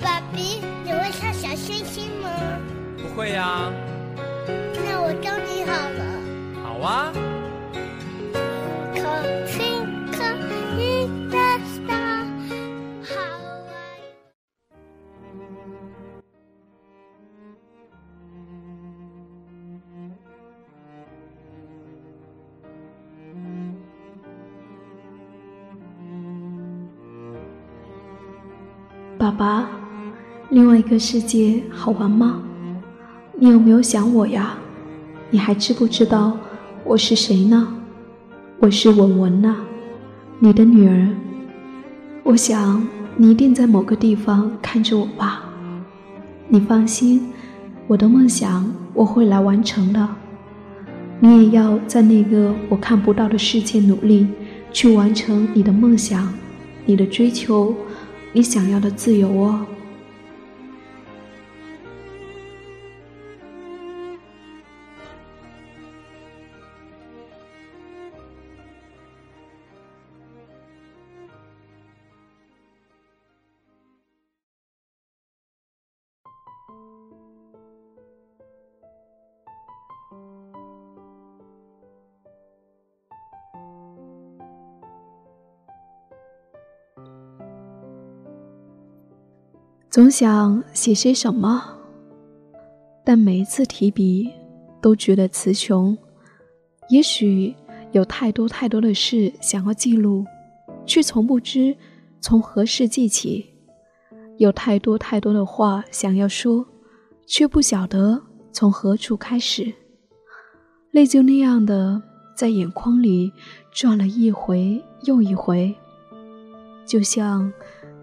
爸比，你会唱小星星吗？不会呀。那我教你好了。好啊。爸，另外一个世界好玩吗？你有没有想我呀？你还知不知道我是谁呢？我是文文呐，你的女儿。我想你一定在某个地方看着我吧。你放心，我的梦想我会来完成的。你也要在那个我看不到的世界努力，去完成你的梦想，你的追求。你想要的自由哦。总想写些什么，但每一次提笔都觉得词穷。也许有太多太多的事想要记录，却从不知从何事记起；有太多太多的话想要说，却不晓得从何处开始。泪就那样的在眼眶里转了一回又一回，就像……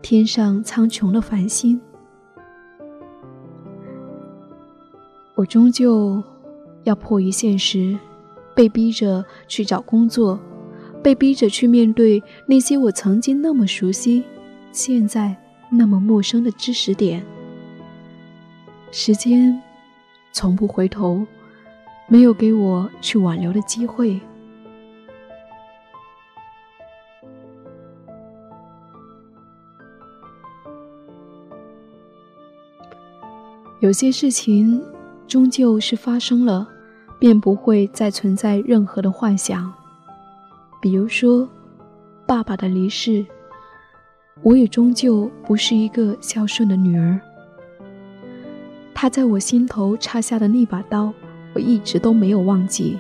天上苍穹的繁星，我终究要迫于现实，被逼着去找工作，被逼着去面对那些我曾经那么熟悉，现在那么陌生的知识点。时间从不回头，没有给我去挽留的机会。有些事情终究是发生了，便不会再存在任何的幻想。比如说，爸爸的离世，我也终究不是一个孝顺的女儿。他在我心头插下的那把刀，我一直都没有忘记。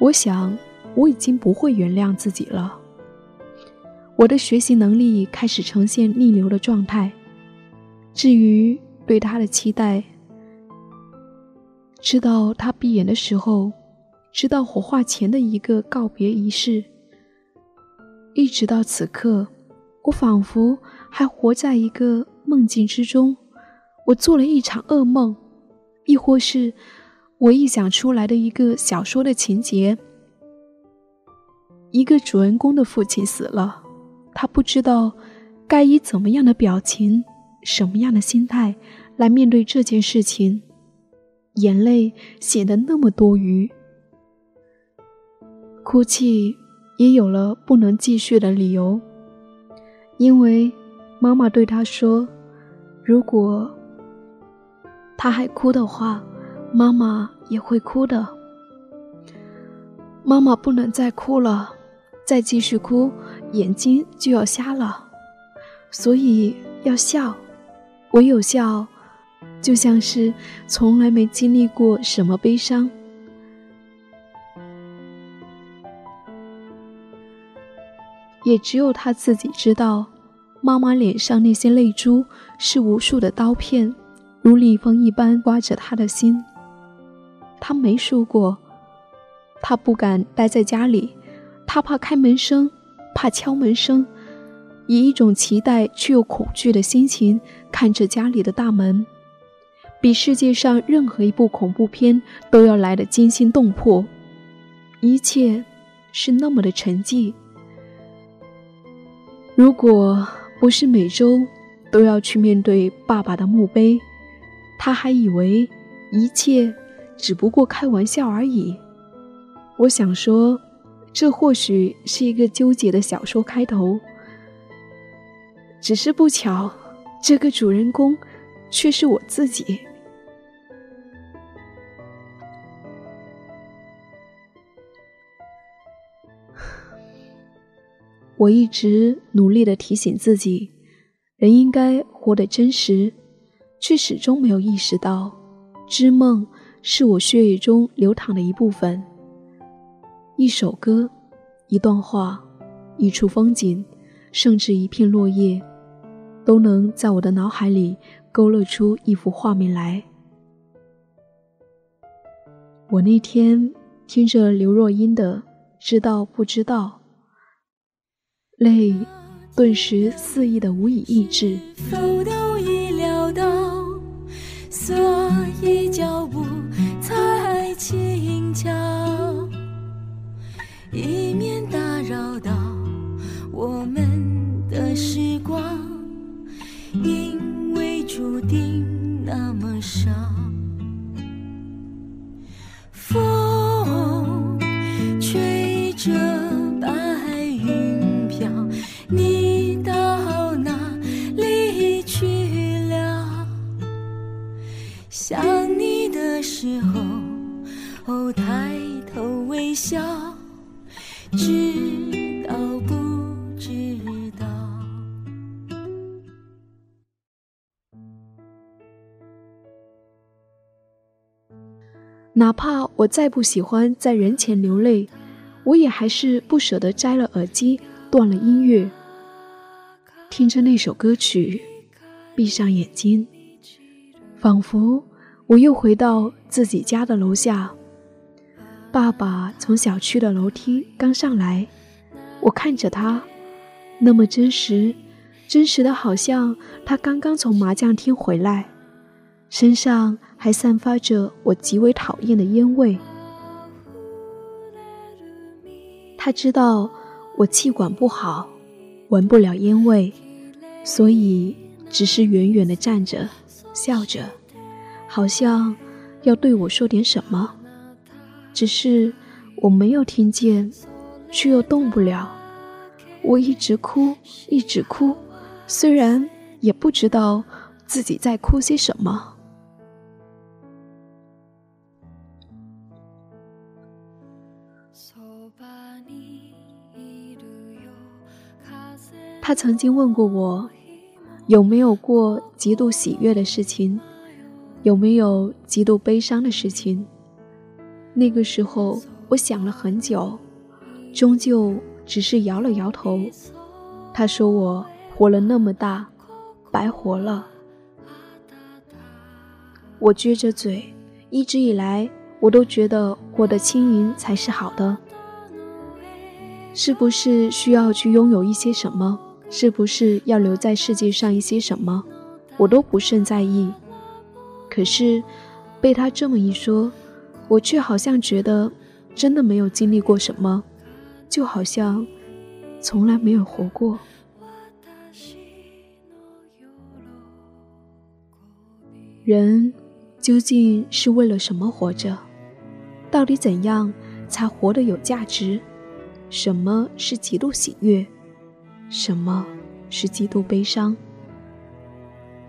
我想，我已经不会原谅自己了。我的学习能力开始呈现逆流的状态。至于……对他的期待，知道他闭眼的时候，知道火化前的一个告别仪式，一直到此刻，我仿佛还活在一个梦境之中。我做了一场噩梦，亦或是我臆想出来的一个小说的情节：一个主人公的父亲死了，他不知道该以怎么样的表情。什么样的心态来面对这件事情？眼泪显得那么多余，哭泣也有了不能继续的理由。因为妈妈对他说：“如果他还哭的话，妈妈也会哭的。妈妈不能再哭了，再继续哭，眼睛就要瞎了，所以要笑。”唯有笑，就像是从来没经历过什么悲伤。也只有他自己知道，妈妈脸上那些泪珠是无数的刀片，如利锋一般刮着他的心。他没说过，他不敢待在家里，他怕开门声，怕敲门声。以一种期待却又恐惧的心情看着家里的大门，比世界上任何一部恐怖片都要来的惊心动魄。一切是那么的沉寂。如果不是每周都要去面对爸爸的墓碑，他还以为一切只不过开玩笑而已。我想说，这或许是一个纠结的小说开头。只是不巧，这个主人公却是我自己。我一直努力的提醒自己，人应该活得真实，却始终没有意识到，织梦是我血液中流淌的一部分。一首歌，一段话，一处风景，甚至一片落叶，都能在我的脑海里勾勒出一幅画面来。我那天听着刘若英的《知道不知道》。泪顿时肆意的无以抑制。时候，抬头微笑，知道不知道？哪怕我再不喜欢在人前流泪，我也还是不舍得摘了耳机，断了音乐，听着那首歌曲，闭上眼睛，仿佛。我又回到自己家的楼下，爸爸从小区的楼梯刚上来，我看着他，那么真实，真实的好像他刚刚从麻将厅回来，身上还散发着我极为讨厌的烟味。他知道我气管不好，闻不了烟味，所以只是远远的站着，笑着。好像要对我说点什么，只是我没有听见，却又动不了。我一直哭，一直哭，虽然也不知道自己在哭些什么。他曾经问过我，有没有过极度喜悦的事情。有没有极度悲伤的事情？那个时候，我想了很久，终究只是摇了摇头。他说：“我活了那么大，白活了。”我撅着嘴，一直以来我都觉得活得轻盈才是好的。是不是需要去拥有一些什么？是不是要留在世界上一些什么？我都不甚在意。可是，被他这么一说，我却好像觉得真的没有经历过什么，就好像从来没有活过。人究竟是为了什么活着？到底怎样才活得有价值？什么是极度喜悦？什么是极度悲伤？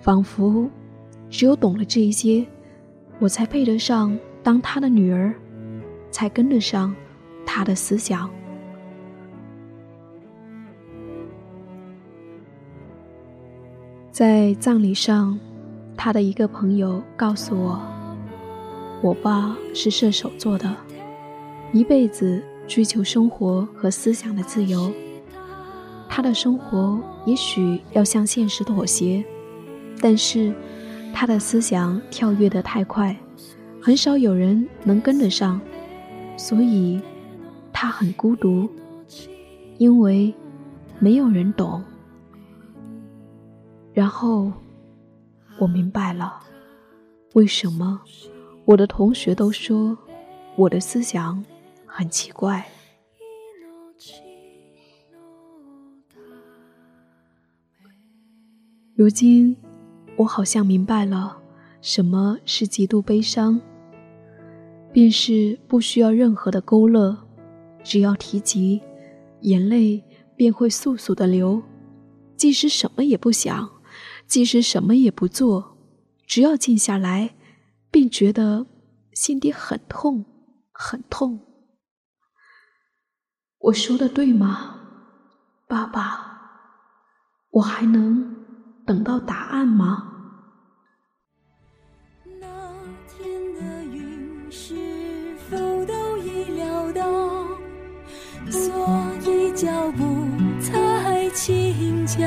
仿佛。只有懂了这一些，我才配得上当他的女儿，才跟得上他的思想。在葬礼上，他的一个朋友告诉我，我爸是射手座的，一辈子追求生活和思想的自由。他的生活也许要向现实妥协，但是。他的思想跳跃得太快，很少有人能跟得上，所以他很孤独，因为没有人懂。然后我明白了，为什么我的同学都说我的思想很奇怪。如今。我好像明白了，什么是极度悲伤，便是不需要任何的勾勒，只要提及，眼泪便会簌簌的流，即使什么也不想，即使什么也不做，只要静下来，便觉得心底很痛，很痛。我说的对吗，爸爸？我还能等到答案吗？那天的云是否都已料到，所以脚步才轻巧，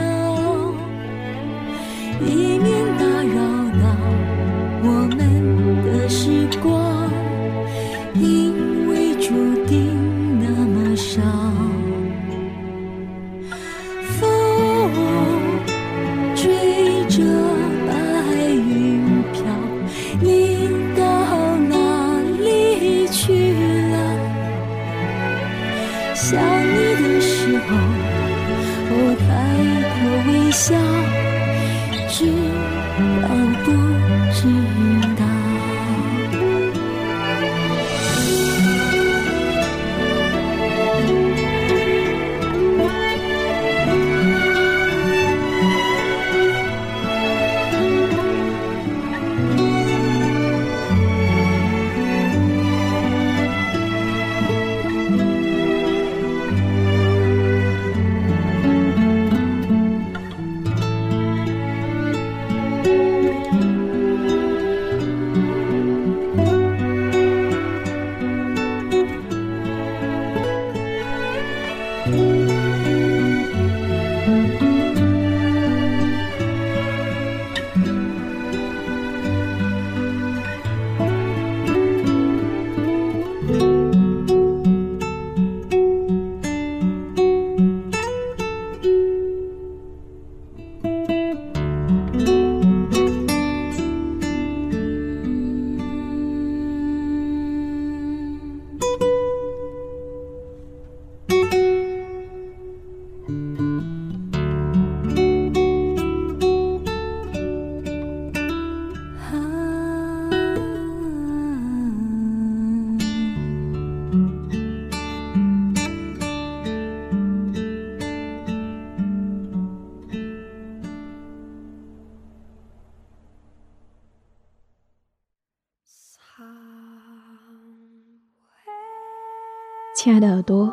的耳朵，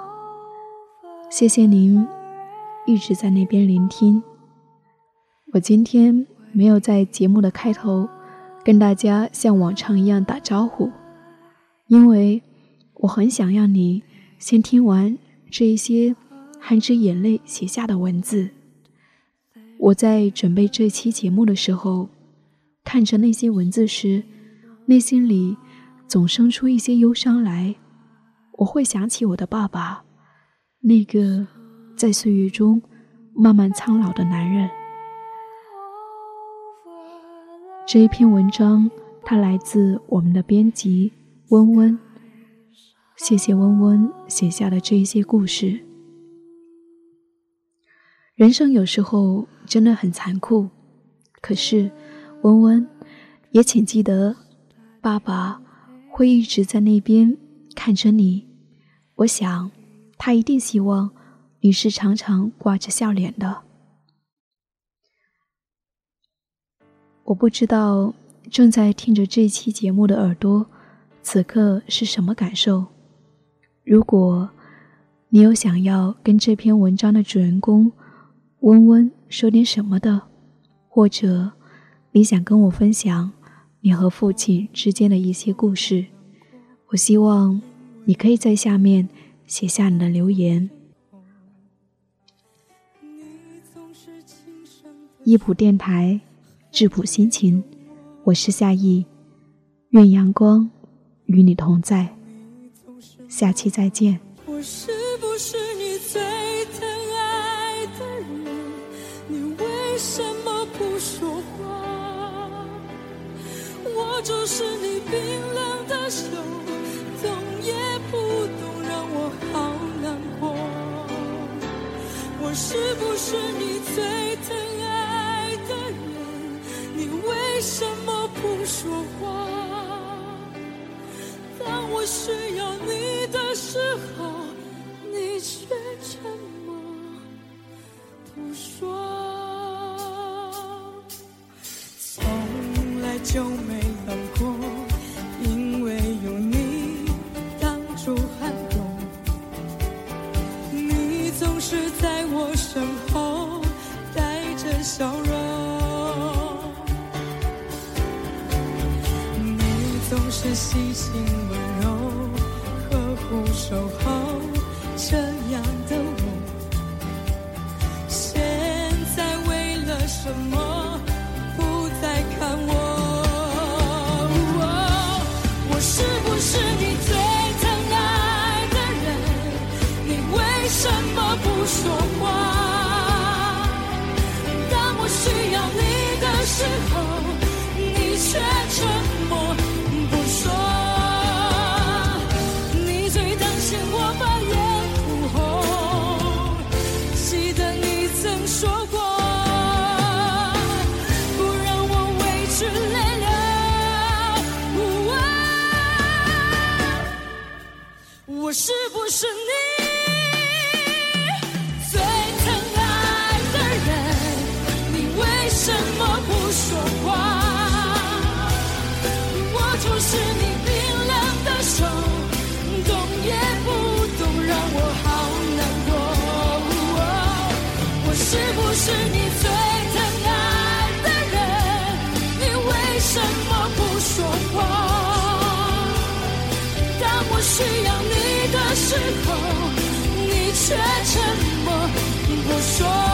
谢谢您一直在那边聆听。我今天没有在节目的开头跟大家像往常一样打招呼，因为我很想让你先听完这一些含着眼泪写下的文字。我在准备这期节目的时候，看着那些文字时，内心里总生出一些忧伤来。我会想起我的爸爸，那个在岁月中慢慢苍老的男人。这一篇文章，它来自我们的编辑温温。谢谢温温写下的这一些故事。人生有时候真的很残酷，可是温温也请记得，爸爸会一直在那边。看着你，我想，他一定希望你是常常挂着笑脸的。我不知道正在听着这期节目的耳朵，此刻是什么感受。如果你有想要跟这篇文章的主人公温温说点什么的，或者你想跟我分享你和父亲之间的一些故事。我希望你可以在下面写下你的留言。一普电台，质朴心情，我是夏意，愿阳光与你同在。下期再见。我是不是你最疼爱的人？你为什么不说话？我就是你冰冷的手。是不是你最疼爱的人？你为什么不说话？当我需要你的时候你却沉默不说。从来就没总是细心温柔呵护守候这样的我现在为了什么却沉默不说。